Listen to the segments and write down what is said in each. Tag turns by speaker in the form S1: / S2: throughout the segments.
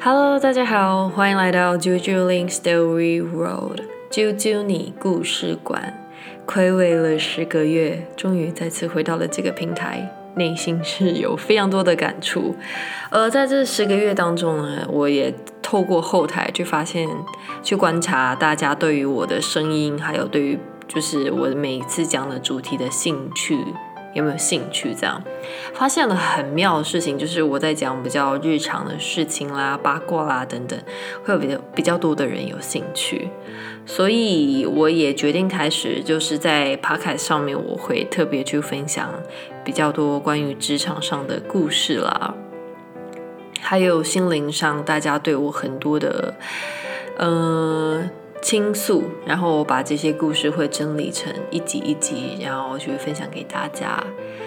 S1: Hello，大家好，欢迎来到 JoJo Link Story World，啾啾你故事馆。暌违了十个月，终于再次回到了这个平台，内心是有非常多的感触。而在这十个月当中呢，我也透过后台去发现、去观察大家对于我的声音，还有对于就是我每一次讲的主题的兴趣。有没有兴趣？这样发现了很妙的事情，就是我在讲比较日常的事情啦、八卦啦等等，会有比较比较多的人有兴趣，所以我也决定开始，就是在 p o c a s t 上面，我会特别去分享比较多关于职场上的故事啦，还有心灵上大家对我很多的，嗯。倾诉，然后我把这些故事会整理成一集一集，然后去分享给大家，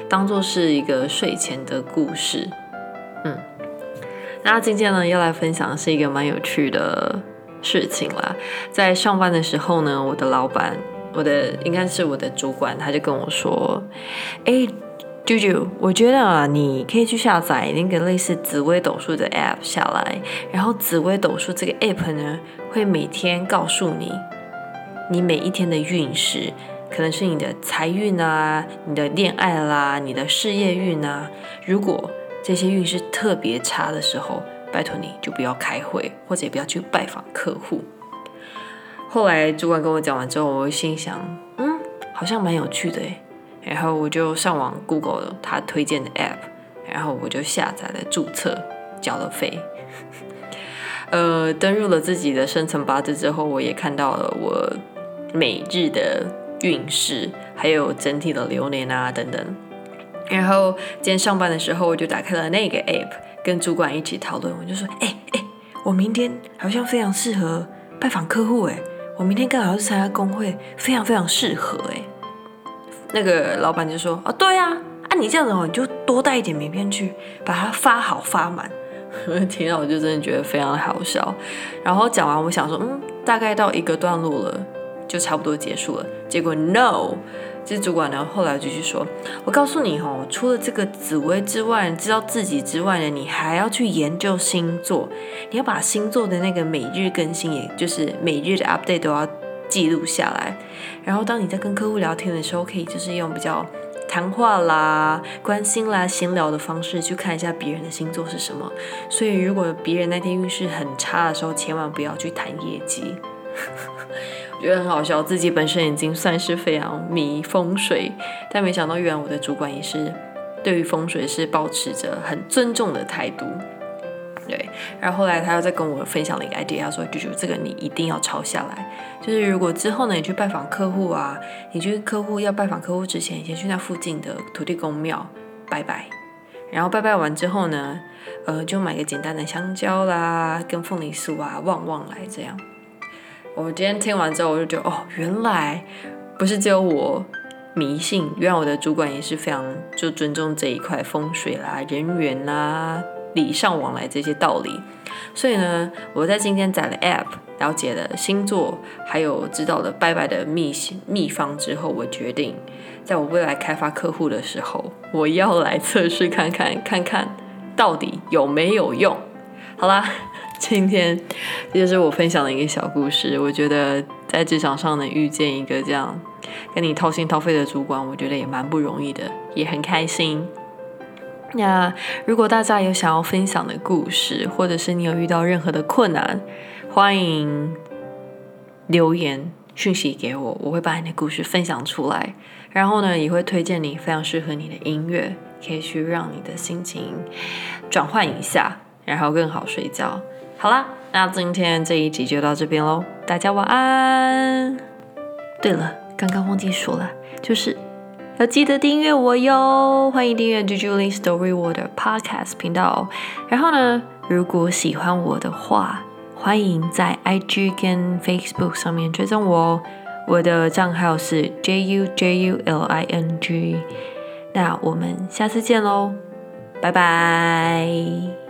S1: 当做是一个睡前的故事。嗯，那今天呢要来分享的是一个蛮有趣的事情啦。在上班的时候呢，我的老板，我的应该是我的主管，他就跟我说：“哎。”啾啾，我觉得啊，你可以去下载那个类似紫微斗数的 App 下来，然后紫微斗数这个 App 呢，会每天告诉你你每一天的运势，可能是你的财运啊、你的恋爱啦、你的事业运啊。如果这些运势特别差的时候，拜托你就不要开会，或者也不要去拜访客户。后来主管跟我讲完之后，我心想，嗯，好像蛮有趣的诶。然后我就上网 Google 他推荐的 App，然后我就下载了注册，交了费。呃，登入了自己的生辰八字之后，我也看到了我每日的运势，还有整体的流年啊等等。然后今天上班的时候，我就打开了那个 App，跟主管一起讨论。我就说：“哎哎，我明天好像非常适合拜访客户哎，我明天刚好是参加工会，非常非常适合哎。”那个老板就说：“哦，对啊，啊你这样子哦，你就多带一点名片去，把它发好发满。”听到我就真的觉得非常的好笑。然后讲完，我想说，嗯，大概到一个段落了，就差不多结束了。结果 no，这主管呢后来继续说：“我告诉你哦，除了这个紫薇之外，知道自己之外呢，你还要去研究星座，你要把星座的那个每日更新，也就是每日的 update 都要。”记录下来，然后当你在跟客户聊天的时候，可以就是用比较谈话啦、关心啦、闲聊的方式去看一下别人的星座是什么。所以，如果别人那天运势很差的时候，千万不要去谈业绩。我 觉得很好笑，自己本身已经算是非常迷风水，但没想到原来我的主管也是对于风水是保持着很尊重的态度。对，然后后来他又再跟我分享了一个 idea，他说：“舅舅这个你一定要抄下来。就是如果之后呢，你去拜访客户啊，你去客户要拜访客户之前，先去那附近的土地公庙拜拜。然后拜拜完之后呢，呃，就买个简单的香蕉啦，跟凤梨酥啊，旺旺来这样。我今天听完之后，我就觉得哦，原来不是只有我迷信，原来我的主管也是非常就尊重这一块风水啦、人缘啦。”礼尚往来这些道理，所以呢，我在今天载了 App，了解了星座，还有知道了拜拜的秘秘方之后，我决定，在我未来开发客户的时候，我要来测试看看，看看到底有没有用。好啦，今天这就是我分享的一个小故事。我觉得在职场上能遇见一个这样跟你掏心掏肺的主管，我觉得也蛮不容易的，也很开心。那如果大家有想要分享的故事，或者是你有遇到任何的困难，欢迎留言讯息给我，我会把你的故事分享出来。然后呢，也会推荐你非常适合你的音乐，可以去让你的心情转换一下，然后更好睡觉。好啦，那今天这一集就到这边喽，大家晚安。对了，刚刚忘记说了，就是。要记得订阅我哟！欢迎订阅 Julie Story World Podcast 频道。然后呢，如果喜欢我的话，欢迎在 IG 跟 Facebook 上面追踪我哦。我的账号是 J U J U L I N G。那我们下次见喽，拜拜。